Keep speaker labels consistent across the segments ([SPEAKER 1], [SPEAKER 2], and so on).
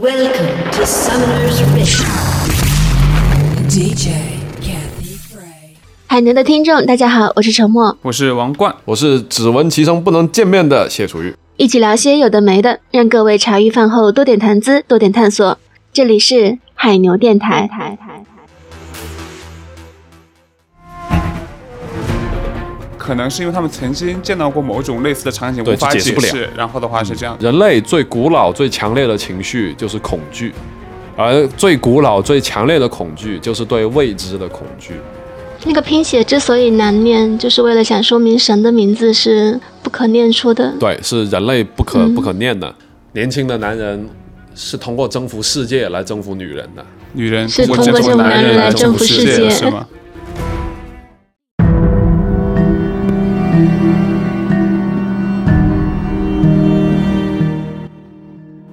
[SPEAKER 1] Welcome to Summoner's Rift.
[SPEAKER 2] DJ Kathy Gray.
[SPEAKER 3] 海南的听众，大家好，我是陈默，
[SPEAKER 4] 我是王冠，
[SPEAKER 5] 我是只闻其声不能见面的谢楚玉。
[SPEAKER 3] 一起聊些有的没的，让各位茶余饭后多点谈资，多点探索。这里是海牛电台。
[SPEAKER 4] 可能是因为他们曾经见到过某种类似的场景，
[SPEAKER 5] 对
[SPEAKER 4] 无法
[SPEAKER 5] 解释不了。
[SPEAKER 4] 然后的话是这样，
[SPEAKER 5] 人类最古老、最强烈的情绪就是恐惧，而最古老、最强烈的恐惧就是对未知的恐惧。
[SPEAKER 3] 那个拼写之所以难念，就是为了想说明神的名字是不可念出的。
[SPEAKER 5] 对，是人类不可
[SPEAKER 3] 嗯
[SPEAKER 5] 不可念的。年轻的男人是通过征服世界来征服女人的。
[SPEAKER 4] 女人
[SPEAKER 3] 是
[SPEAKER 4] 通过征服男
[SPEAKER 3] 男人来征
[SPEAKER 4] 服世
[SPEAKER 3] 界
[SPEAKER 4] 是吗？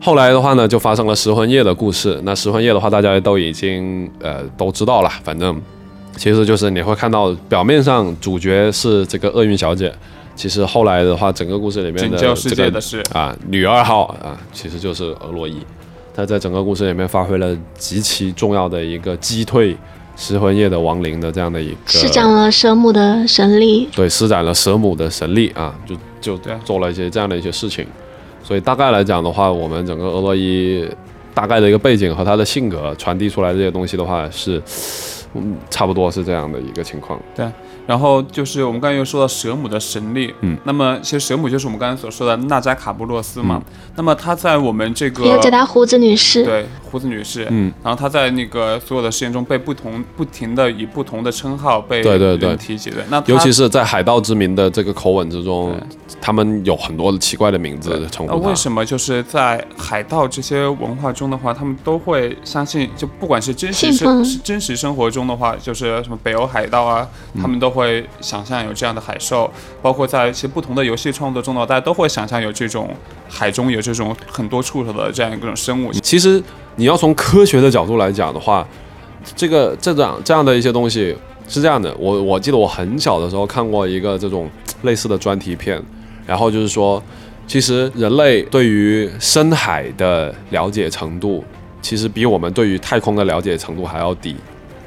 [SPEAKER 5] 后来的话呢，就发生了食魂夜的故事。那食魂夜的话，大家都已经呃都知道了。反正其实就是你会看到，表面上主角是这个厄运小姐，其实后来的话，整个故事里面的这个啊女二号啊，其实就是俄洛伊。她在整个故事里面发挥了极其重要的一个击退食魂夜的亡灵的这样的一个
[SPEAKER 3] 施展了蛇母的神力，
[SPEAKER 5] 对，施展了蛇母的神力啊，就就做了一些这样的一些事情。所以大概来讲的话，我们整个俄洛伊大概的一个背景和他的性格传递出来这些东西的话，是嗯差不多是这样的一个情况。
[SPEAKER 4] 对。然后就是我们刚才又说到蛇母的神力，
[SPEAKER 5] 嗯，
[SPEAKER 4] 那么其实蛇母就是我们刚才所说的纳扎卡布洛斯嘛。那么她在我们这个
[SPEAKER 3] 也有叫她胡子女士。
[SPEAKER 4] 对胡子女士，
[SPEAKER 5] 嗯，
[SPEAKER 4] 然后她在那个所有的事件中被不同不停的以不同的称号被
[SPEAKER 5] 对对对。
[SPEAKER 4] 提及的，那
[SPEAKER 5] 尤其是在海盗之名的这个口吻之中，他们有很多奇怪的名字称呼。
[SPEAKER 4] 那为什么就是在海盗这些文化中的话，他们都会相信，就不管是真实
[SPEAKER 3] 信奉。
[SPEAKER 4] 生是真实生活中的话，就是什么北欧海盗啊，
[SPEAKER 5] 嗯。
[SPEAKER 4] 他们都会想象有这样的海兽，包括在一些不同的游戏创作中呢，大家都会想象有这种海中有这种很多触手的这样一种生物。
[SPEAKER 5] 其实你要从科学的角度来讲的话，这个这样这样的一些东西是这样的。我我记得我很小的时候看过一个这种类似的专题片，然后就是说，其实人类对于深海的了解程度，其实比我们对于太空的了解程度还要低。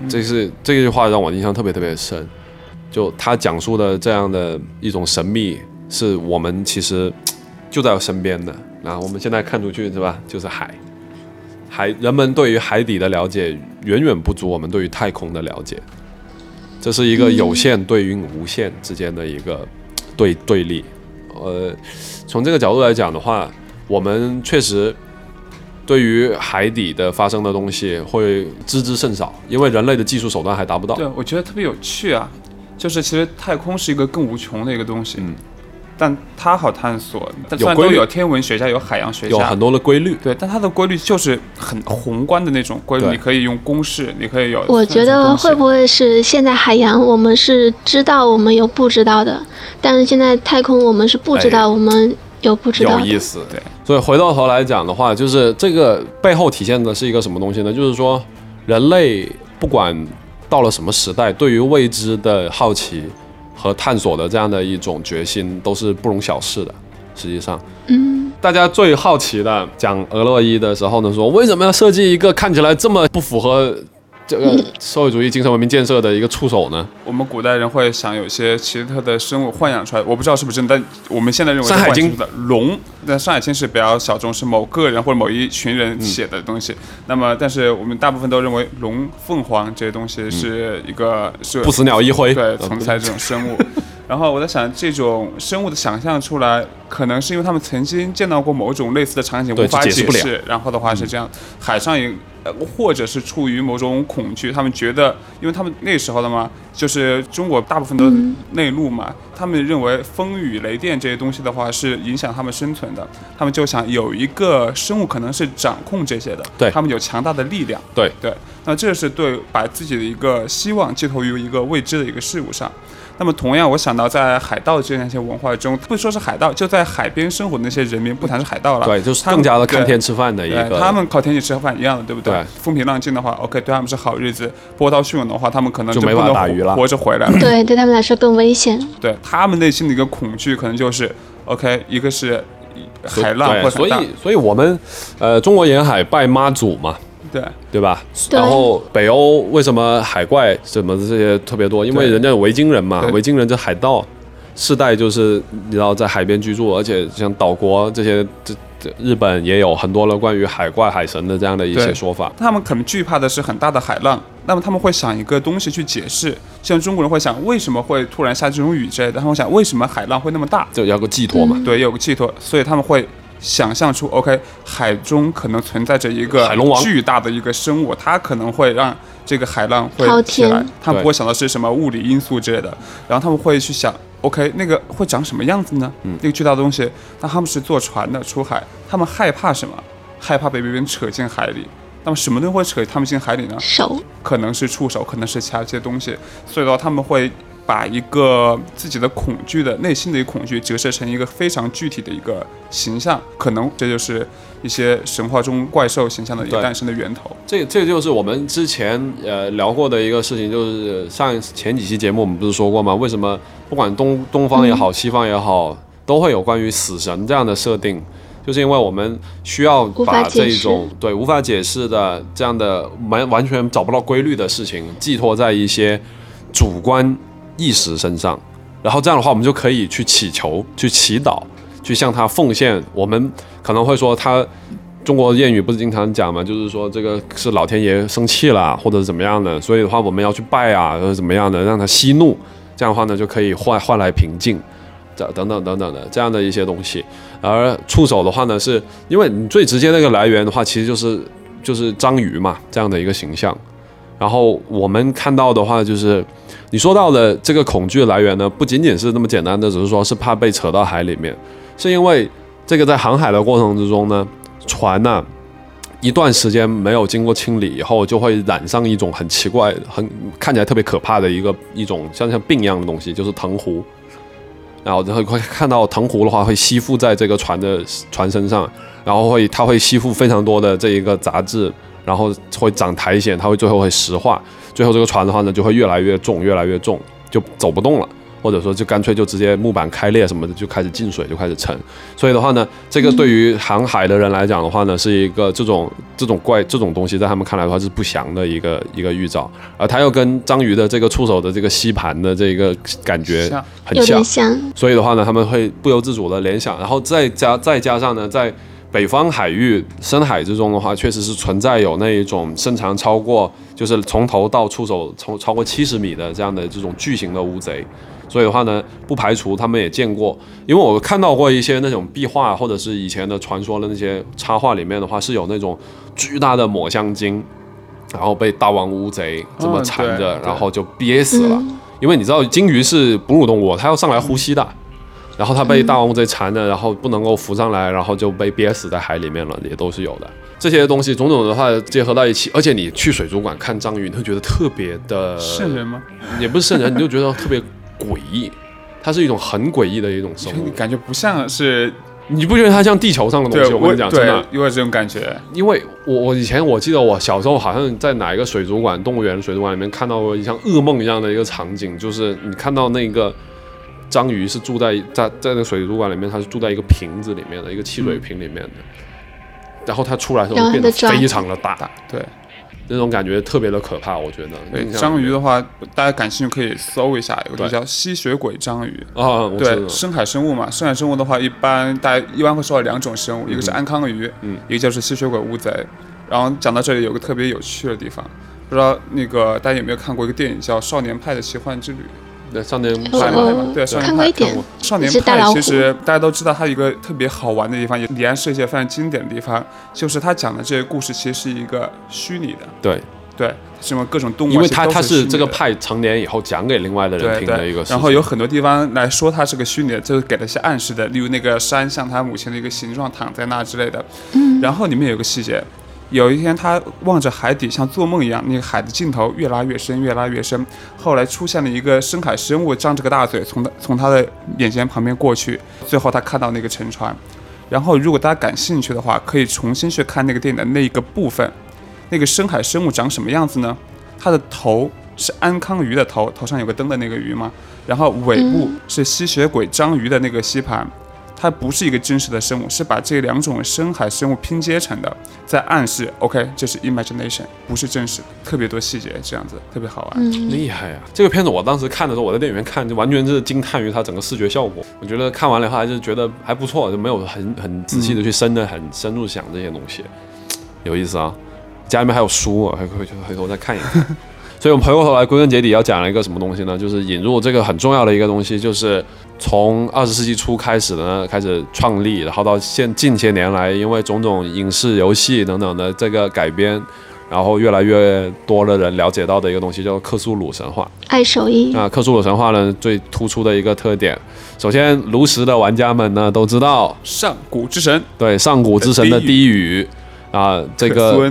[SPEAKER 5] 这是这句话让我印象特别特别深。就他讲述的这样的一种神秘，是我们其实就在身边的。那我们现在看出去是吧，就是海。海人们对于海底的了解远远不足我们对于太空的了解，这是一个有限对于无限之间的一个对对立。呃，从这个角度来讲的话，我们确实对于海底的发生的东西会知之甚少，因为人类的技术手段还达不到。
[SPEAKER 4] 对，我觉得特别有趣啊，就是其实太空是一个更无穷的一个东西，
[SPEAKER 5] 嗯，
[SPEAKER 4] 但它好探索，但虽然
[SPEAKER 5] 规律
[SPEAKER 4] 都有天文学家，有海洋学家，
[SPEAKER 5] 有很多的规律。
[SPEAKER 4] 对，但它的规律就是很宏观的那种规律，你可以用公式，你可以有。
[SPEAKER 3] 我觉得会不会是现在海洋我们是知道我们有不知道的，但是现在太空我们是不知道我们有不知道的。
[SPEAKER 5] 有意思，
[SPEAKER 4] 对。
[SPEAKER 5] 所以回到头来讲的话，就是这个背后体现的是一个什么东西呢？就是说，人类不管到了什么时代，对于未知的好奇和探索的这样的一种决心，都是不容小视的。实际上，
[SPEAKER 3] 嗯，
[SPEAKER 5] 大家最好奇的讲俄洛伊的时候呢，说为什么要设计一个看起来这么不符合这个社会主义精神文明建设的一个触手呢？
[SPEAKER 4] 我们古代人会想有些奇特的生物幻想出来，我不知道是不是真的，但我们现在认为是
[SPEAKER 5] 山海经
[SPEAKER 4] 的龙，但山海经是比较小众，是某个人或者某一群人写的东西。那么，但是我们大部分都认为龙、凤凰这些东西是一个、是
[SPEAKER 5] 不死鸟一辉，
[SPEAKER 4] 对存在这种生物。然后我在想，这种生物的想象出来，可能是因为他们曾经见到过某种类似的场景，无法
[SPEAKER 5] 解释。
[SPEAKER 4] 然后的话是这样，海上也，呃，或者是出于某种恐惧，他们觉得，因为他们那时候的嘛，就是中国大部分都内陆嘛，他们认为风雨雷电这些东西的话是影响他们生存的，他们就想有一个生物可能是掌控这些的，
[SPEAKER 5] 对
[SPEAKER 4] 他们有强大的力量。
[SPEAKER 5] 对
[SPEAKER 4] 对，那这是对把自己的一个希望寄托于一个未知的一个事物上。那么同样，我想到在海盗这样一些文化中，不说是海盗，就在海边生活的那些人民，不谈是海盗了，
[SPEAKER 5] 对，就是更加的看
[SPEAKER 4] 对
[SPEAKER 5] 天吃饭的一
[SPEAKER 4] 对，
[SPEAKER 5] 个。
[SPEAKER 4] 他们靠天气吃饭一样的，对不对？
[SPEAKER 5] 对
[SPEAKER 4] 风平浪静的话，OK，对他们是好日子；波涛汹涌的话，他们可能
[SPEAKER 5] 就没
[SPEAKER 4] 不能活
[SPEAKER 5] 法打鱼了
[SPEAKER 4] 活着回来。
[SPEAKER 3] 对，对他们来说更危险。
[SPEAKER 4] 对他们内心的一个恐惧，可能就是 OK，一个是海浪
[SPEAKER 5] 对，所
[SPEAKER 4] 会很大。
[SPEAKER 5] 以所以我们呃中国沿海拜妈祖嘛，
[SPEAKER 4] 对，
[SPEAKER 5] 对吧？
[SPEAKER 3] 对
[SPEAKER 5] 然后北欧为什么海怪什么这些特别多？因为人家有维京人嘛，维京人这海盗世代就是你知道在海边居住，而且像岛国这些这这日本也有很多的关于海怪海神的这样的一些说法。
[SPEAKER 4] 他们可能惧怕的是很大的海浪，那么他们会想一个东西去解释，像中国人会想为什么会突然下这种雨之类的，他们会想为什么海浪会那么大，
[SPEAKER 5] 就要个寄托嘛，
[SPEAKER 4] 对，有个寄托，所以他们会想象出，OK，海中可能存在着一个
[SPEAKER 5] 海龙王。
[SPEAKER 4] 巨大的一个生物，它可能会让这个海浪会
[SPEAKER 3] 滔
[SPEAKER 4] 起来。他们不会想到是什么物理因素之类的，然后他们会去想，OK，那个会长什么样子呢？
[SPEAKER 5] 嗯
[SPEAKER 4] 那个巨大的东西，那他们是坐船的出海，他们害怕什么？害怕被别人扯进海里。那么什么东西会扯他们进海里呢？
[SPEAKER 3] 手
[SPEAKER 4] 可能是触手，可能是其他一些东西，所以的话他们会把一个自己的恐惧的内心的一个恐惧折射成一个非常具体的一个形象，可能这就是一些神话中怪兽形象的一个诞生的源头。
[SPEAKER 5] 这这就是我们之前呃聊过的一个事情，就是上前几期节目我们不是说过吗？为什么不管东东方也好，西方也好，都会有关于死神这样的设定？就是因为我们需要把这种对无法解释的这样的完完全找不到规律的事情，寄托在一些主观意识身上，然后这样的话，我们就可以去祈求、去祈祷、去向他奉献。我们可能会说他。中国谚语不是经常讲嘛，就是说这个是老天爷生气了，或者是怎么样的，所以的话我们要去拜啊，或者怎么样的，让他息怒，这样的话呢就可以换换来平静，这等等等等的这样的一些东西。而触手的话呢，是因为你最直接那个来源的话，其实就是就是章鱼嘛这样的一个形象。然后我们看到的话，就是你说到的这个恐惧来源呢，不仅仅是那么简单的，只是说是怕被扯到海里面，是因为这个在航海的过程之中呢，船呐、一段时间没有经过清理以后，就会染上一种很奇怪、很看起来特别可怕的一个一种像像病一样的东西，就是藤壶。然后会会看到藤壶的话，会吸附在这个船的船身上，然后会它会吸附非常多的这一个杂质，然后会长苔藓，它会最后会石化，最后这个船的话呢就会越来越重，越来越重，就走不动了。或者说就干脆就直接木板开裂什么的就开始进水就开始沉，所以的话呢，这个对于航海的人来讲的话呢，是一个这种这种怪这种东西在他们看来的话是不祥的一个一个预兆，而它又跟章鱼的这个触手的这个吸盘的这个感觉很像，
[SPEAKER 3] 像，
[SPEAKER 5] 所以的话呢，他们会不由自主的联想，然后再加再加上呢，在北方海域深海之中的话，确实是存在有那一种身长超过，就是从头到触手超超过七十米的这样的这种巨型的乌贼。所以的话呢，不排除他们也见过，因为我看到过一些那种壁画，或者是以前的传说的那些插画里面的话，是有那种巨大的抹香鲸，然后被大王乌贼这么缠着，然后就憋死了。
[SPEAKER 3] 嗯
[SPEAKER 5] 因为你知道鲸鱼是哺乳动物，它要上来呼吸的，然后它被大王乌贼缠着，然后不能够浮上来，然后就被憋死在海里面了，也都是有的。这些东西种种的话结合到一起，而且你去水族馆看章鱼，你会觉得特别的
[SPEAKER 4] 瘆人吗？
[SPEAKER 5] 也不是瘆人，你就觉得特别诡异，它是一种很诡异的一种生物，
[SPEAKER 4] 感觉不像是
[SPEAKER 5] 你不觉得它像地球上的东西？我跟你讲，真的，
[SPEAKER 4] 因为这种感觉。
[SPEAKER 5] 因为我我以前我记得我小时候好像在哪一个水族馆、动物园水族馆里面看到过像噩梦一样的一个场景，就是你看到那个章鱼是住在在在那个水族馆里面，它是住在一个瓶子里面的一个汽水瓶里面的，然后它出来的时候变得非常的大，
[SPEAKER 4] 对
[SPEAKER 5] 那种感觉特别的可怕，我觉得。
[SPEAKER 4] 对，章鱼的话，大家感兴趣可以搜一下，有个叫吸血鬼章鱼。
[SPEAKER 5] 啊，
[SPEAKER 4] 对，深海生物嘛，深海生物的话，一般大家一般会说到两种生物，一个是安康鱼，
[SPEAKER 5] 嗯
[SPEAKER 4] 一个就是吸血鬼乌贼。然后讲到这里有个特别有趣的地方，不知道那个大家有没有看过一个电影叫《少年派的奇幻之旅
[SPEAKER 5] 对，少年
[SPEAKER 4] 派
[SPEAKER 3] 我
[SPEAKER 4] 嘛对少年派
[SPEAKER 3] 看过一点
[SPEAKER 5] 看过，
[SPEAKER 4] 少年
[SPEAKER 3] 是大老虎。
[SPEAKER 4] 派其实大家都知道，它有一个特别好玩的地方，也李安世界非常经典的地方，就是他讲的这些故事其实是一个虚拟的，
[SPEAKER 5] 对，
[SPEAKER 4] 对，什么各种动物啊，
[SPEAKER 5] 因为他
[SPEAKER 4] 其实都
[SPEAKER 5] 他是这个派成年以后讲给另外的人
[SPEAKER 4] 对对
[SPEAKER 5] 听的一个
[SPEAKER 4] 然后有很多地方来说它是个虚拟的，就是给了一些暗示的，例如那个山像他母亲的一个形状躺在那之类的。
[SPEAKER 3] 嗯，
[SPEAKER 4] 然后里面有个细节，有一天他望着海底，像做梦一样，那个海的尽头越拉越深，越拉越深。后来出现了一个深海生物，张着个大嘴从他从他的眼前旁边过去，最后他看到那个沉船。然后如果大家感兴趣的话，可以重新去看那个电影的那个部分，那个深海生物长什么样子呢？它的头是安康鱼的头，头上有个灯的那个鱼嘛，然后尾部
[SPEAKER 3] 嗯
[SPEAKER 4] 是吸血鬼章鱼的那个吸盘，它不是一个真实的生物，是把这两种深海生物拼接成的，在暗示 OK 这是 imagination，不是真实的，特别多细节，这样子特别好玩。
[SPEAKER 3] 嗯，
[SPEAKER 5] 厉害啊！这个片子我当时看的时候，我在电影院看，就完全是惊叹于它整个视觉效果。我觉得看完了以后还是觉得还不错，就没有很很仔细的去深的很深入想这些东西，有意思啊！家里面还有书啊，还回去回头再看一看。所以我们回过头来，归根结底要讲一个什么东西呢？就是引入这个很重要的一个东西，就是从二十世纪初开始呢，开始创立，然后到现近些年来，因为种种影视、游戏等等的这个改编，然后越来越多的人了解到的一个东西，叫克苏鲁神话。
[SPEAKER 3] 爱手艺，
[SPEAKER 5] 那克苏鲁神话呢，最突出的一个特点，首先炉石的玩家们呢都知道，
[SPEAKER 4] 上古之神，
[SPEAKER 5] 对上古之神的低语啊，这个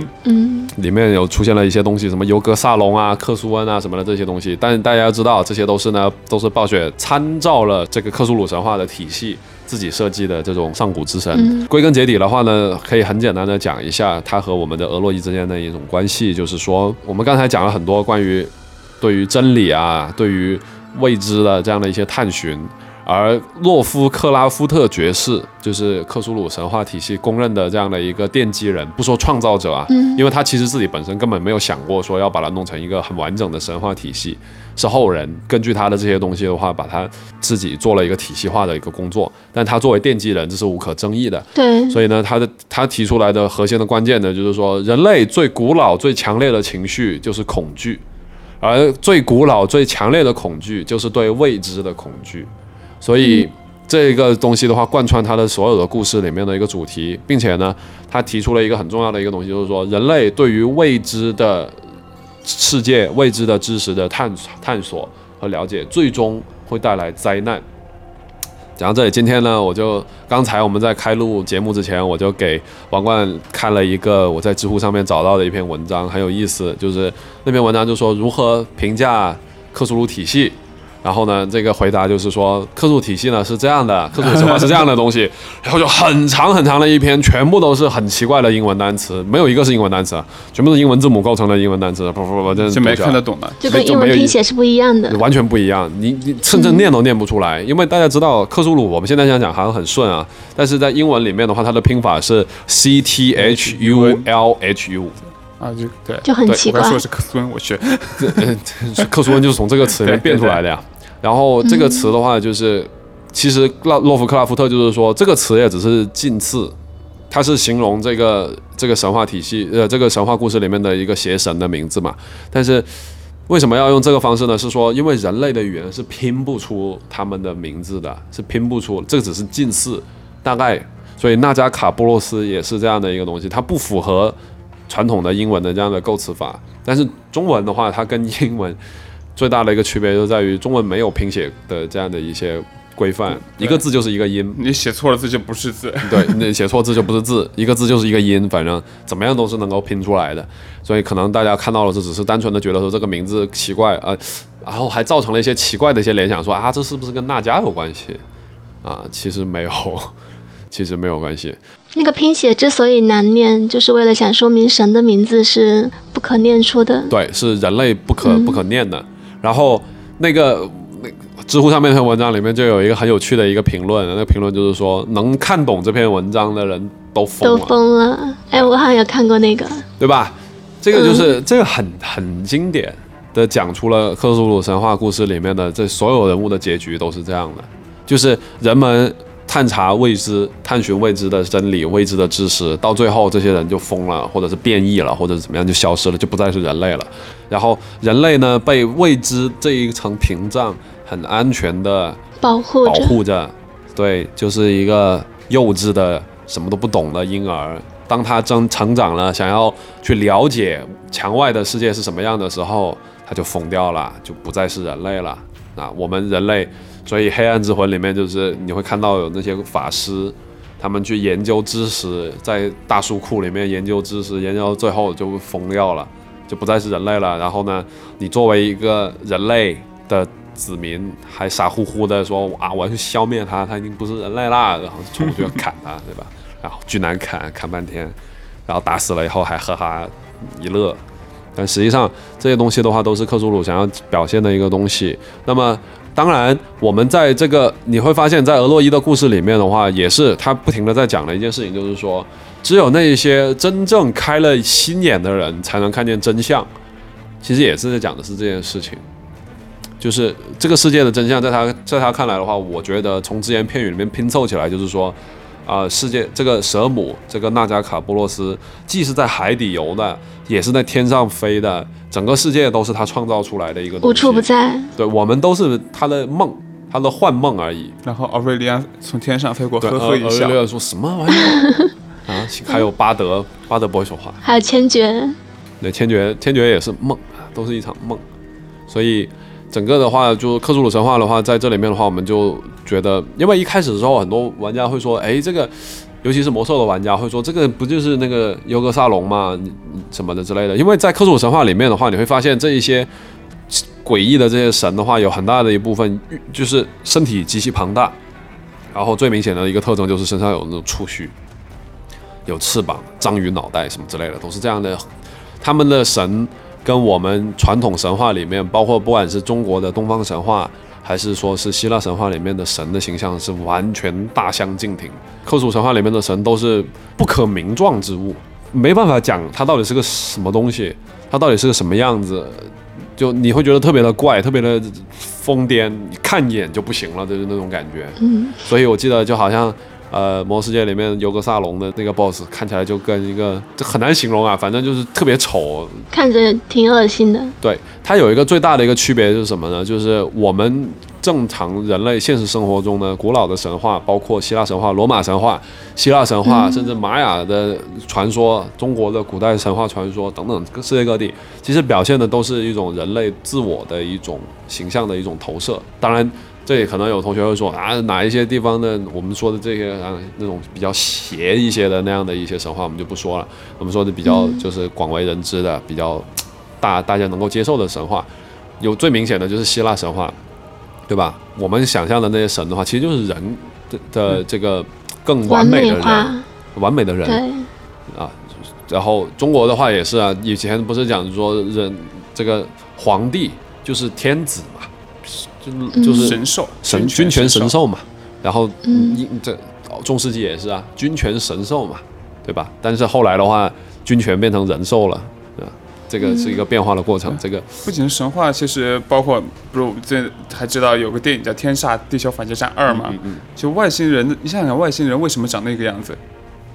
[SPEAKER 5] 里面有出现了一些东西，什么尤格萨隆啊、克苏恩啊什么的这些东西，但是大家要知道，这些都是呢，都是暴雪参照了这个克苏鲁神话的体系。自己设计的这种上古之神，
[SPEAKER 3] 嗯
[SPEAKER 5] 归根结底的话呢，可以很简单的讲一下它和我们的俄洛伊之间的一种关系，就是说，我们刚才讲了很多关于对于真理啊，对于未知的这样的一些探寻。而洛夫克拉夫特爵士就是克苏鲁神话体系公认的这样的一个奠基人，不说创造者啊，
[SPEAKER 3] 嗯
[SPEAKER 5] 因为他其实自己本身根本没有想过说要把它弄成一个很完整的神话体系，是后人根据他的这些东西的话，把他自己做了一个体系化的一个工作。但他作为奠基人，这是无可争议的。
[SPEAKER 3] 对，
[SPEAKER 5] 所以呢，他的他提出来的核心的关键呢，就是说，人类最古老、最强烈的情绪就是恐惧，而最古老、最强烈的恐惧就是对未知的恐惧。所以这个东西的话，贯穿他的所有的故事里面的一个主题，并且呢，他提出了一个很重要的一个东西，就是说，人类对于未知的世界、未知的知识的探探索和了解，最终会带来灾难。讲到这里，今天呢，我就刚才我们在开录节目之前，我就给王冠看了一个我在知乎上面找到的一篇文章，很有意思。就是那篇文章就说如何评价克苏鲁体系。然后呢，这个回答就是说，克苏体系呢是这样的，克苏鲁神话是这样的东西，然后就很长很长的一篇，全部都是很奇怪的英文单词，没有一个是英文单词，啊，全部是英文字母构成的英文单词，不不不，真
[SPEAKER 4] 没看得懂的。
[SPEAKER 3] 就跟英文拼写是不一样的。
[SPEAKER 5] 完全不一样，你你甚至念都念不出来，因为大家知道克苏鲁，我们现在这样讲好像很顺啊，但是在英文里面的话，它的拼法是 C T H U L H U，
[SPEAKER 4] 啊，就对，
[SPEAKER 3] 就很奇怪
[SPEAKER 4] 我刚说的是克苏恩，我去，
[SPEAKER 5] 克苏恩就是从这个词里面变出来的呀。然后这个词的话，就是其实洛洛夫克拉夫特就是说，这个词也只是近似，它是形容这个这个神话体系呃这个神话故事里面的一个邪神的名字嘛，但是。为什么要用这个方式呢？是说，因为人类的语言是拼不出他们的名字的，是拼不出，这个只是近似，大概。所以纳加卡波洛斯也是这样的一个东西，它不符合传统的英文的这样的构词法。但是中文的话，它跟英文最大的一个区别就在于，中文没有拼写的这样的一些规范，一个字就是一个音，
[SPEAKER 4] 你写错了字就不是字。
[SPEAKER 5] 对，你写错字就不是字，一个字就是一个音，反正怎么样都是能够拼出来的。所以可能大家看到了，这只是单纯的觉得说这个名字奇怪啊、呃，然后还造成了一些奇怪的一些联想，说啊，这是不是跟娜迦有关系啊？其实没有，其实没有关系。
[SPEAKER 3] 那个拼写之所以难念，就是为了想说明神的名字是不可念出的。
[SPEAKER 5] 对，是人类不可不可念的。然后那个那知乎上面那篇文章里面就有一个很有趣的一个评论，那个评论就是说，能看懂这篇文章的人都疯了都。
[SPEAKER 3] 疯了，哎，我好像有看过那个，
[SPEAKER 5] 对吧？这个就是、这个很很经典的讲出了克苏鲁神话故事里面的这所有人物的结局都是这样的，就是人们探查未知、探寻未知的真理、未知的知识，到最后这些人就疯了，或者是变异了，或者是怎么样就消失了，就不再是人类了。然后人类呢被未知这一层屏障很安全的保
[SPEAKER 3] 保护着。
[SPEAKER 5] 护着，对，就是一个幼稚的、什么都不懂的婴儿。当他真成长了，想要去了解墙外的世界是什么样的时候，他就疯掉了，就不再是人类了。啊，我们人类，所以《黑暗之魂》里面就是你会看到有那些法师，他们去研究知识，在大书库里面研究知识，研究到最后就疯掉了，就不再是人类了。然后呢，你作为一个人类的子民，还傻乎乎的说啊，我要去消灭他，他已经不是人类啦，然后冲过去要砍他，对吧？然后巨难砍，砍半天，然后打死了以后还哈哈一乐。但实际上这些东西的话，都是克苏鲁想要表现的一个东西。那么当然，我们在这个你会发现在俄洛伊的故事里面的话，也是他不停的在讲的一件事情，就是说，只有那一些真正开了心眼的人才能看见真相。其实也是在讲的是这件事情，就是这个世界的真相，在他在他看来的话，我觉得从只言片语里面拼凑起来，就是说，啊、世界这个蛇母，这个纳加卡波洛斯，既是在海底游的，也是在天上飞的，整个世界都是他创造出来的一个东西，
[SPEAKER 3] 无处不在。
[SPEAKER 5] 对，我们都是他的梦，他的幻梦而已。
[SPEAKER 4] 然后奥瑞利安从天上飞过，呵呵一笑
[SPEAKER 5] 说什么玩意儿 啊？还有巴德，巴德不会说话。
[SPEAKER 3] 还有千珏，
[SPEAKER 5] 对，千珏，千珏也是梦，都是一场梦。所以整个的话，就克苏鲁神话的话，在这里面的话，我们就觉得，因为一开始的时候，很多玩家会说，哎，这个，尤其是魔兽的玩家会说，这个不就是那个尤格萨隆吗？什么的之类的。因为在克苏鲁神话里面的话，你会发现这一些诡异的这些神的话，有很大的一部分就是身体极其庞大，然后最明显的一个特征就是身上有那种触须。有翅膀、章鱼脑袋什么之类的，都是这样的。他们的神跟我们传统神话里面，包括不管是中国的东方神话，还是说是希腊神话里面的神的形象，是完全大相径庭。克苏神话里面的神都是不可名状之物，没办法讲它到底是个什么东西，它到底是个什么样子，就你会觉得特别的怪，特别的疯癫，你看一眼就不行了，就是那种感觉。
[SPEAKER 3] 嗯，
[SPEAKER 5] 所以我记得就好像呃，魔兽世界里面尤格萨隆的那个 BOSS 看起来就跟一个这很难形容啊，反正就是特别丑。
[SPEAKER 3] 看着挺恶心的。
[SPEAKER 5] 对，它有一个最大的一个区别是什么呢？就是我们正常人类现实生活中呢，古老的神话，包括希腊神话、罗马神话、希腊神话，甚至玛雅的传说、中国的古代神话传说等等，世界各地，其实表现的都是一种人类自我的一种形象的一种投射。当然。这里可能有同学会说啊，哪一些地方的我们说的这些啊那种比较邪一些的那样的一些神话，我们就不说了。我们说的比较就是广为人知的、比较大大家能够接受的神话，有最明显的就是希腊神话，对吧？我们想象的那些神的话，其实就是人的的这个更完
[SPEAKER 3] 完
[SPEAKER 5] 美的人，
[SPEAKER 3] 美，
[SPEAKER 5] 完美的人。
[SPEAKER 3] 啊，
[SPEAKER 5] 然后中国的话也是啊，以前不是讲说人这个皇帝就是天子嘛，就就是
[SPEAKER 4] 神兽，
[SPEAKER 5] 神军权神
[SPEAKER 4] 兽，
[SPEAKER 5] 嘛，然后
[SPEAKER 3] 嗯
[SPEAKER 5] 一这哦中世纪也是啊，军权神兽嘛，对吧？但是后来的话，军权变成人兽了，对吧？这个是一个变化的过程，这个
[SPEAKER 4] 不仅是神话，其实包括不是我们这还知道有个电影叫《天煞地球反击战二》嘛，
[SPEAKER 5] 嗯嗯
[SPEAKER 4] 就外星人，你想想外星人为什么长那个样子？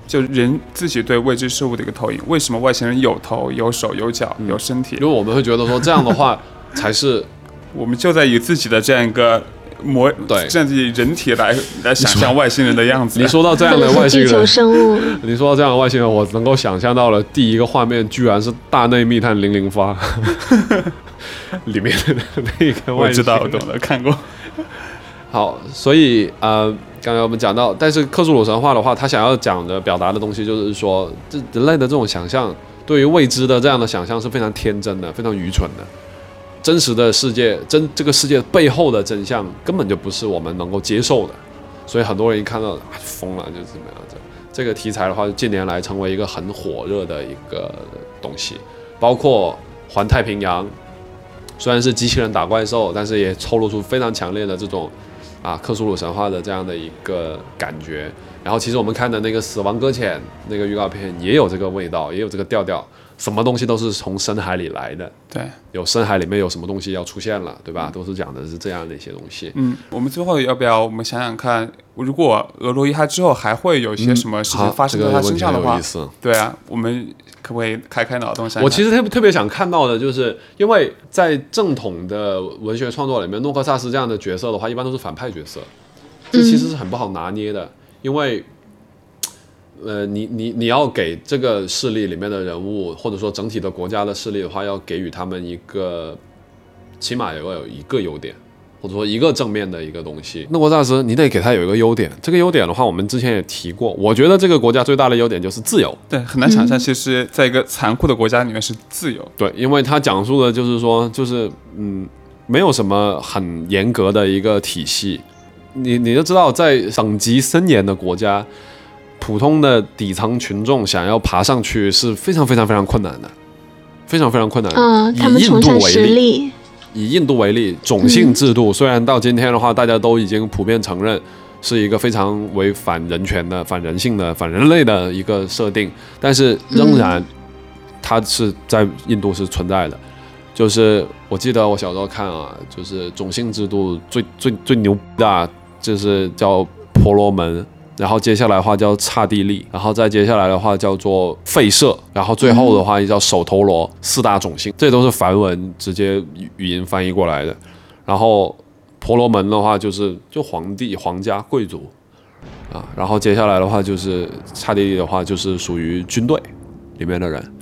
[SPEAKER 4] 就人自己对未知事物的一个投影。为什么外星人有头、有手、有脚、有身体？
[SPEAKER 5] 因为我们会觉得说这样的话才是
[SPEAKER 4] 我们就在以自己的这样一个模，
[SPEAKER 5] 对
[SPEAKER 4] 这样子以人体来来想象外星人的样子。
[SPEAKER 5] 你说到这样的外星
[SPEAKER 3] 是地球
[SPEAKER 5] 人，
[SPEAKER 3] 生物，
[SPEAKER 5] 你说到这样的外星人，我能够想象到了第一个画面，居然是《大内密探零零发》里面的那个外星人。
[SPEAKER 4] 我知道，我懂了，看过。
[SPEAKER 5] 好，所以呃，刚才我们讲到，但是克苏鲁神话的话，他想要讲的、表达的东西，就是说，这人类的这种想象，对于未知的这样的想象是非常天真的、非常愚蠢的。真实的世界，真这个世界背后的真相，根本就不是我们能够接受的。所以很多人一看到啊疯了，就怎么样子这个题材的话，近年来成为一个很火热的一个东西，包括环太平洋，虽然是机器人打怪兽，但是也透露出非常强烈的这种啊克苏鲁神话的这样的一个感觉。然后其实我们看的那个《死亡搁浅》那个预告片也有这个味道，也有这个调调，什么东西都是从深海里来的，
[SPEAKER 4] 对，
[SPEAKER 5] 有深海里面有什么东西要出现了，对吧？都是讲的是这样的一些东西。
[SPEAKER 4] 嗯，我们最后要不要我们想想看，如果俄罗伊他之后还会有一些什么事情，发生在它
[SPEAKER 5] 这个问题
[SPEAKER 4] 身上的话。对啊，我们可不可以开开脑洞想想？
[SPEAKER 5] 我其实特别特别想看到的就是，因为在正统的文学创作里面，诺克萨斯这样的角色的话，一般都是反派角色，这其实是很不好拿捏的，因为。呃，你你你要给这个势力里面的人物，或者说整体的国家的势力的话，要给予他们一个，起码也要有一个优点，或者说一个正面的一个东西。那国大师，你得给他有一个优点。这个优点的话，我们之前也提过，我觉得这个国家最大的优点就是自由。
[SPEAKER 4] 对很难想象，其实在一个残酷的国家里面是自由。
[SPEAKER 5] 对，因为他讲述的就是说，就是嗯，没有什么很严格的一个体系。你你就知道，在等级森严的国家，普通的底层群众想要爬上去是非常非常非常困难的，非常非常困难的。
[SPEAKER 3] 嗯，
[SPEAKER 5] 以
[SPEAKER 3] 他们
[SPEAKER 5] 印度为
[SPEAKER 3] 崇尚实
[SPEAKER 5] 例，
[SPEAKER 3] 力，
[SPEAKER 5] 以印度为例，种姓制度虽然到今天的话，大家都已经普遍承认是一个非常违反人权的、反人性的、反人类的一个设定，但是仍然它是在印度是存在的。就是我记得我小时候看啊，就是种姓制度最最最牛逼的啊，就是叫婆罗门，然后接下来的话叫刹帝利，然后再接下来的话叫做吠舍，然后最后的话也叫首陀罗，四大种姓，这都是梵文直接语语音翻译过来的。然后婆罗门的话就是就皇帝、皇家、贵族啊，然后接下来的话就是刹帝利的话就是属于军队里面的人。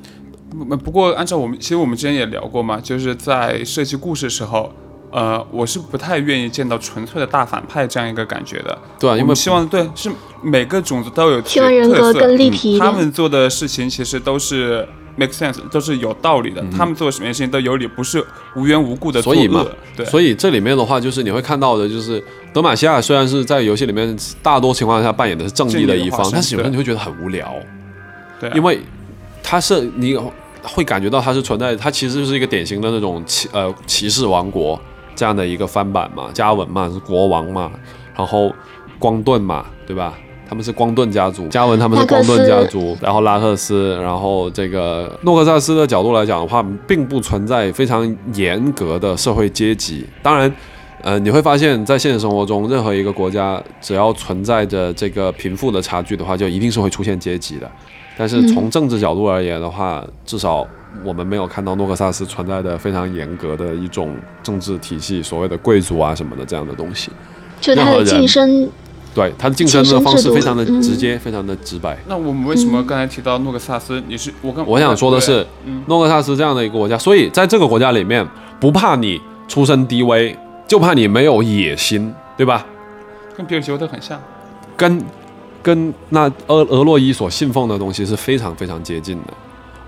[SPEAKER 4] 不不过按照我们，其实我们之前也聊过嘛，就是在设计故事时候，呃，我是不太愿意见到纯粹的大反派这样一个感觉的。
[SPEAKER 5] 对啊，因为
[SPEAKER 4] 我们希望对是每个种族都有
[SPEAKER 3] 希望人格
[SPEAKER 4] 特色
[SPEAKER 3] 更立体一点。
[SPEAKER 4] 他们做的事情其实都是 make sense，都是有道理的。他们做的什么事情都有理，不是无缘无故的作
[SPEAKER 5] 所以嘛。
[SPEAKER 4] 对，
[SPEAKER 5] 所以这里面的话，就是你会看到的，就是德玛西亚虽然是在游戏里面大多情况下扮演的是正义的一方，但是有时候你会觉得很无聊，
[SPEAKER 4] 对啊
[SPEAKER 5] 因为他是你会感觉到它是存在，它其实就是一个典型的那种骑呃骑士王国这样的一个翻版嘛，嘉文嘛是国王嘛，然后光盾嘛，对吧？他们是光盾家族，嘉文他们是光盾家族，然后拉克斯，然后这个诺克萨斯的角度来讲的话，并不存在非常严格的社会阶级。当然，呃，你会发现在现实生活中，任何一个国家只要存在着这个贫富的差距的话，就一定是会出现阶级的。但是从政治角度而言的话，至少我们没有看到诺克萨斯存在的非常严格的一种政治体系，所谓的贵族啊什么的这样的东西。
[SPEAKER 3] 就他的晋升，
[SPEAKER 5] 对他的晋升的方式非常的
[SPEAKER 3] 嗯
[SPEAKER 5] 直接，非常的直白。
[SPEAKER 4] 那我们为什么刚才提到诺克萨斯？你是我刚
[SPEAKER 5] 我想说的是，诺克萨斯这样的一个国家，所以在这个国家里面，不怕你出身低微，就怕你没有野心，对吧？
[SPEAKER 4] 跟比尔吉沃特很像。
[SPEAKER 5] 跟跟那俄俄洛伊所信奉的东西是非常非常接近的。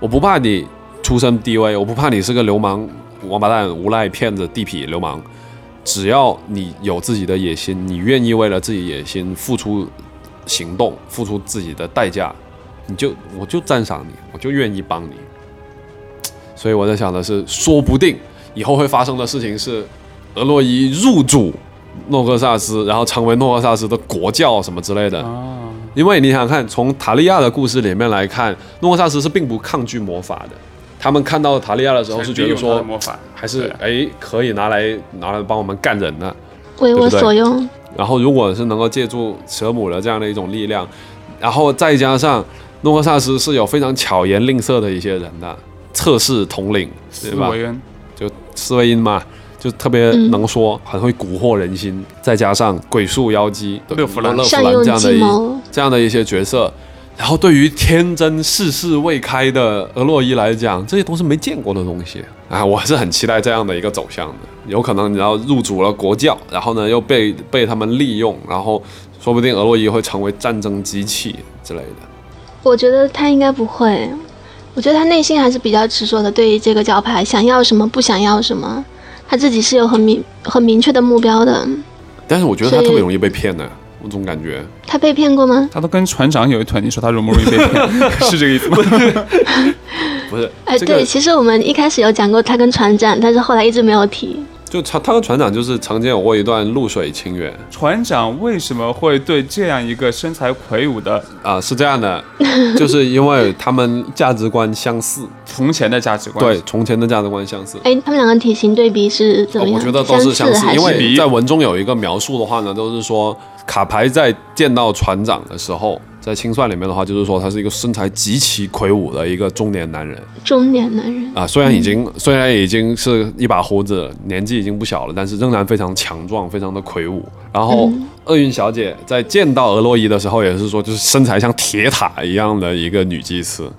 [SPEAKER 5] 我不怕你出身低微，我不怕你是个流氓、王八蛋、无赖、骗子、地痞、流氓，只要你有自己的野心，你愿意为了自己野心付出行动，付出自己的代价，你就我就赞赏你，我就愿意帮你。所以我在想的是，说不定以后会发生的事情是，俄洛伊入主诺克萨斯，然后成为诺克萨斯的国教什么之类的。
[SPEAKER 4] 啊，
[SPEAKER 5] 因为你想想看，从塔利亚的故事里面来看，诺克萨斯是并不抗拒魔法的。他们看到塔利亚的时候是觉得说还是
[SPEAKER 4] 对
[SPEAKER 5] 哎可以拿来拿来帮我们干人的。
[SPEAKER 3] 为我所用。
[SPEAKER 5] 然后如果是能够借助蛇母的这样的一种力量，然后再加上诺克萨斯是有非常巧言令色的一些人的测试统领，对吧？就斯维因嘛，就特别
[SPEAKER 3] 嗯
[SPEAKER 5] 能说，很会蛊惑人心，再加上鬼术妖姬
[SPEAKER 4] 勒弗兰
[SPEAKER 5] 这样的一这样的一些角色。然后对于天真世事未开的俄洛伊来讲，这些都是没见过的东西啊！我还是很期待这样的一个走向的。有可能你要入主了国教，然后呢又被被他们利用，然后说不定俄洛伊会成为战争机器之类的。
[SPEAKER 3] 我觉得他应该不会，我觉得他内心还是比较执着的，对于这个教派想要什么不想要什么，他自己是有很明很明确的目标的。
[SPEAKER 5] 但是我觉得他特别容易被骗的，我总感觉。
[SPEAKER 3] 他被骗过吗？
[SPEAKER 4] 他都跟船长有一腿，你说他容不容易被骗？是这个意思吗？
[SPEAKER 5] 不是，
[SPEAKER 3] 哎，对，其实我们一开始有讲过他跟船长，但是后来一直没有提。
[SPEAKER 5] 就他他跟船长就是曾经有过一段露水情缘
[SPEAKER 4] 船长为什么会对这样一个身材魁梧的
[SPEAKER 5] 啊、是这样的，就是因为他们价值观相似，
[SPEAKER 4] 从前的价值观？
[SPEAKER 5] 对，从前的价值观相似。
[SPEAKER 3] 哎，他们两个体型对比是怎么样？
[SPEAKER 5] 哦我觉得都是相似，因为在文中有一个描述的话呢，都是说卡牌在见到船长的时候，在清算里面的话，就是说他是一个身材极其魁梧的一个中年男人
[SPEAKER 3] 中年男人。
[SPEAKER 5] 啊，虽然已经、虽然已经是一把胡子，年纪已经不小了，但是仍然非常强壮，非常的魁梧。然后厄运小姐在见到俄洛伊的时候，也是说就是身材像铁塔一样的一个女祭司，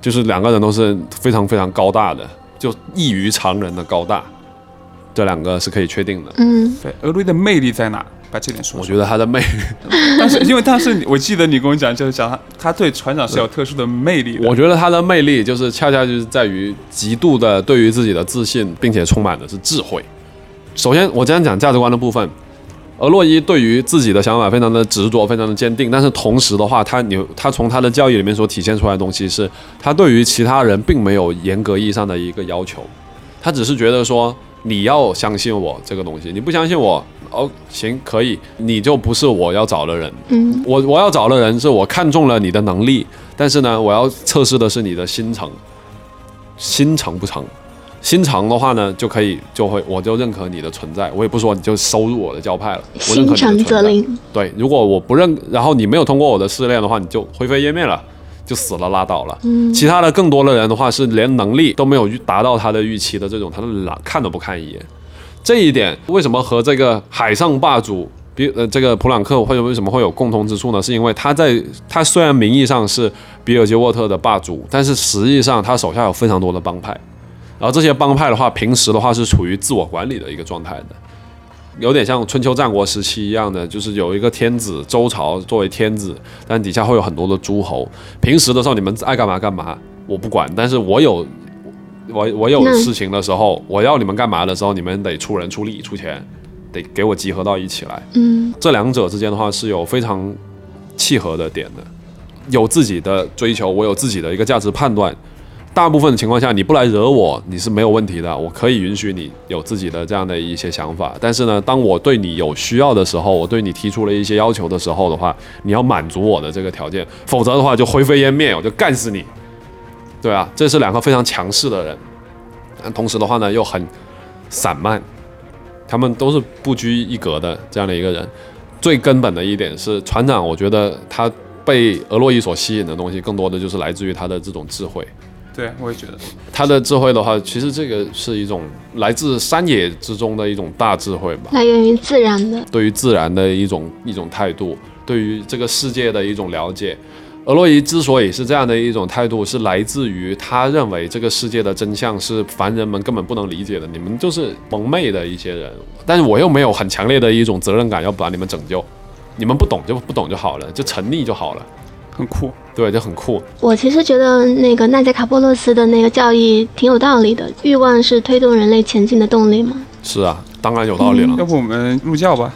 [SPEAKER 5] 就是两个人都是非常非常高大的，就异于常人的高大，这两个是可以确定的。
[SPEAKER 3] 嗯，
[SPEAKER 4] 对，俄罗伊的魅力在哪？把这点说
[SPEAKER 5] 我觉得他的魅力，
[SPEAKER 4] 但是因为当时我记得你跟我讲，就是讲他他对船长是有特殊的魅力的。
[SPEAKER 5] 我觉得他的魅力就是恰恰就是在于极度的对于自己的自信，并且充满的是智慧。首先，我这样讲价值观的部分，而洛伊对于自己的想法非常的执着，非常的坚定，但是同时的话，他你他从他的教育里面所体现出来的东西是，他对于其他人并没有严格意义上的一个要求，他只是觉得说，你要相信我这个东西，你不相信我，哦，行，可以，你就不是我要找的人。
[SPEAKER 3] 嗯，
[SPEAKER 5] 我我要找的人是我看中了你的能力，但是呢，我要测试的是你的心诚，心诚不诚。心诚的话呢，就可以就会我就认可你的存在，我也不说你就收入我的教派了，我认可你的
[SPEAKER 3] 心诚
[SPEAKER 5] 存在。
[SPEAKER 3] 则灵。
[SPEAKER 5] 对，如果我不认，然后你没有通过我的试炼的话，你就灰飞烟灭了，就死了拉倒了。
[SPEAKER 3] 嗯，
[SPEAKER 5] 其他的更多的人的话是连能力都没有达到他的预期的这种，他都懒看都不看一眼。这一点为什么和这个海上霸主比呃这个普朗克或者为什么会有共同之处呢？是因为他在他虽然名义上是比尔杰沃特的霸主，但是实际上他手下有非常多的帮派，然后这些帮派的话，平时的话是处于自我管理的一个状态的。有点像春秋战国时期一样的，就是有一个天子周朝作为天子，但底下会有很多的诸侯。平时的时候你们爱干嘛干嘛，我不管。但是我有我我有事情的时候，我要你们干嘛的时候，你们得出人出力出钱，得给我集合到一起来。
[SPEAKER 3] 嗯，
[SPEAKER 5] 这两者之间的话是有非常契合的点的，有自己的追求，我有自己的一个价值判断。大部分的情况下，你不来惹我，你是没有问题的，我可以允许你有自己的这样的一些想法。但是呢，当我对你有需要的时候，我对你提出了一些要求的时候的话，你要满足我的这个条件，否则的话就灰飞烟灭，我就干死你。对啊，这是两个非常强势的人，但同时的话呢，又很散漫，他们都是不拘一格的这样的一个人。最根本的一点是，船长，我觉得他被俄洛伊所吸引的东西，更多的就是来自于他的这种智慧。
[SPEAKER 4] 对，我也觉得。
[SPEAKER 5] 他的智慧的话，其实这个是一种来自山野之中的一种大智慧吧，
[SPEAKER 3] 来源于自然的。
[SPEAKER 5] 对于自然的一种一种态度，对于这个世界的一种了解。俄洛伊之所以是这样的一种态度，是来自于他认为这个世界的真相是凡人们根本不能理解的，你们就是蒙昧的一些人，但是我又没有很强烈的一种责任感要把你们拯救，你们不懂就不懂就好了，就沉溺就好了，
[SPEAKER 4] 很酷，
[SPEAKER 5] 对，就很酷。
[SPEAKER 3] 我其实觉得那个纳杰卡波洛斯的那个教义挺有道理的，欲望是推动人类前进的动力嘛。
[SPEAKER 5] 是啊，当然有道理了。
[SPEAKER 4] 要不我们入教吧？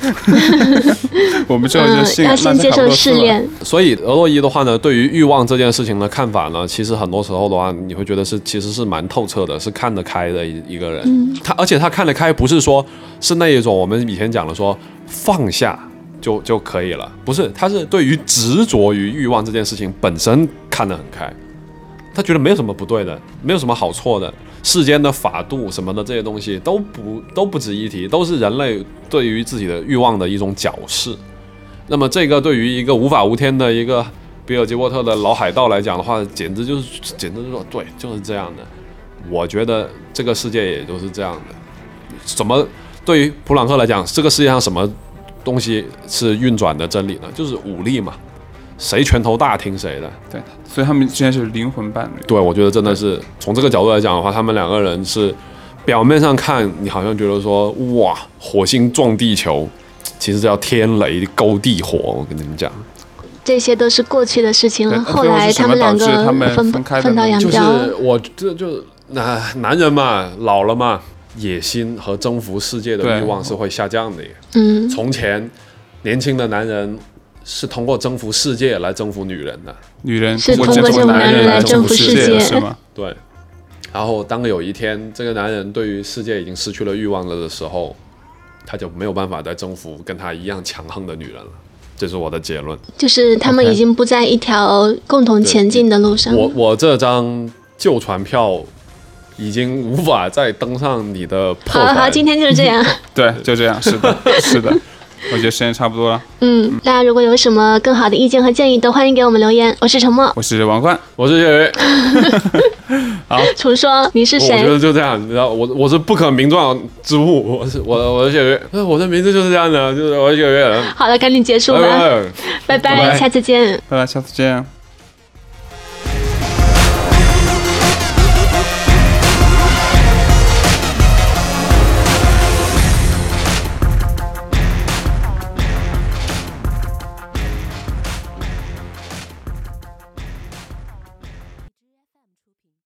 [SPEAKER 4] 我们之后就
[SPEAKER 3] 嗯，
[SPEAKER 4] 信
[SPEAKER 3] 要先接受试炼。
[SPEAKER 5] 所以俄洛伊的话呢，对于欲望这件事情的看法呢，其实很多时候的话，你会觉得是其实是蛮透彻的，是看得开的一一个人。
[SPEAKER 3] 嗯
[SPEAKER 5] 他而且他看得开，不是说是那一种我们以前讲的说放下就就可以了，不是，他是对于执着于欲望这件事情本身看得很开，他觉得没有什么不对的，没有什么好错的。世间的法度什么的这些东西都不都不值一提，都是人类对于自己的欲望的一种矫饰。那么这个对于一个无法无天的一个比尔吉沃特的老海盗来讲的话，简直就是简直就是说对，就是这样的。我觉得这个世界也就是这样的。什么对于普朗克来讲，这个世界上什么东西是运转的真理呢？就是武力嘛，谁拳头大听谁的。
[SPEAKER 4] 对，所以他们之间是灵魂伴侣。
[SPEAKER 5] 对，我觉得真的是从这个角度来讲的话，他们两个人是表面上看你好像觉得说哇，火星撞地球，其实叫天雷勾地火。我跟你们讲，
[SPEAKER 3] 这些都是过去的事情了。后来他们两个分
[SPEAKER 4] 开
[SPEAKER 3] 分道扬镳。
[SPEAKER 5] 就是我这就男、男人嘛，老了嘛，野心和征服世界的欲望是会下降的。
[SPEAKER 3] 嗯，
[SPEAKER 5] 从前年轻的男人是通过征服世界来征服女人的，
[SPEAKER 4] 女人
[SPEAKER 3] 是
[SPEAKER 5] 通过
[SPEAKER 4] 征服
[SPEAKER 5] 这种男人来
[SPEAKER 4] 征服
[SPEAKER 5] 世
[SPEAKER 3] 界
[SPEAKER 4] 是吗？
[SPEAKER 5] 对。然后当有一天这个男人对于世界已经失去了欲望了的时候，他就没有办法再征服跟他一样强横的女人了。这是我的结论。
[SPEAKER 3] 就是他们已经不在一条共同前进的路上。
[SPEAKER 5] 我我这张旧船票已经无法再登上你的破船。
[SPEAKER 3] 好了好，今天就是这样。
[SPEAKER 4] 对，就这样，是的，是的。我觉得时间差不多了，
[SPEAKER 3] 嗯，大家如果有什么更好的意见和建议，都欢迎给我们留言。我是陈默，
[SPEAKER 4] 我是王冠，
[SPEAKER 5] 我是叶伟，
[SPEAKER 3] 楚说你是谁
[SPEAKER 5] 我觉
[SPEAKER 3] 谁？
[SPEAKER 5] 得就这样，你知道，我我是不可名状之物，我是我我是叶伟，呃我的名字就是这样的，就是我是叶伟人。
[SPEAKER 3] 好了，赶紧结束吧，
[SPEAKER 5] 拜拜。
[SPEAKER 3] 拜拜，
[SPEAKER 5] 拜拜
[SPEAKER 3] 下次见。
[SPEAKER 4] 拜拜，下次见。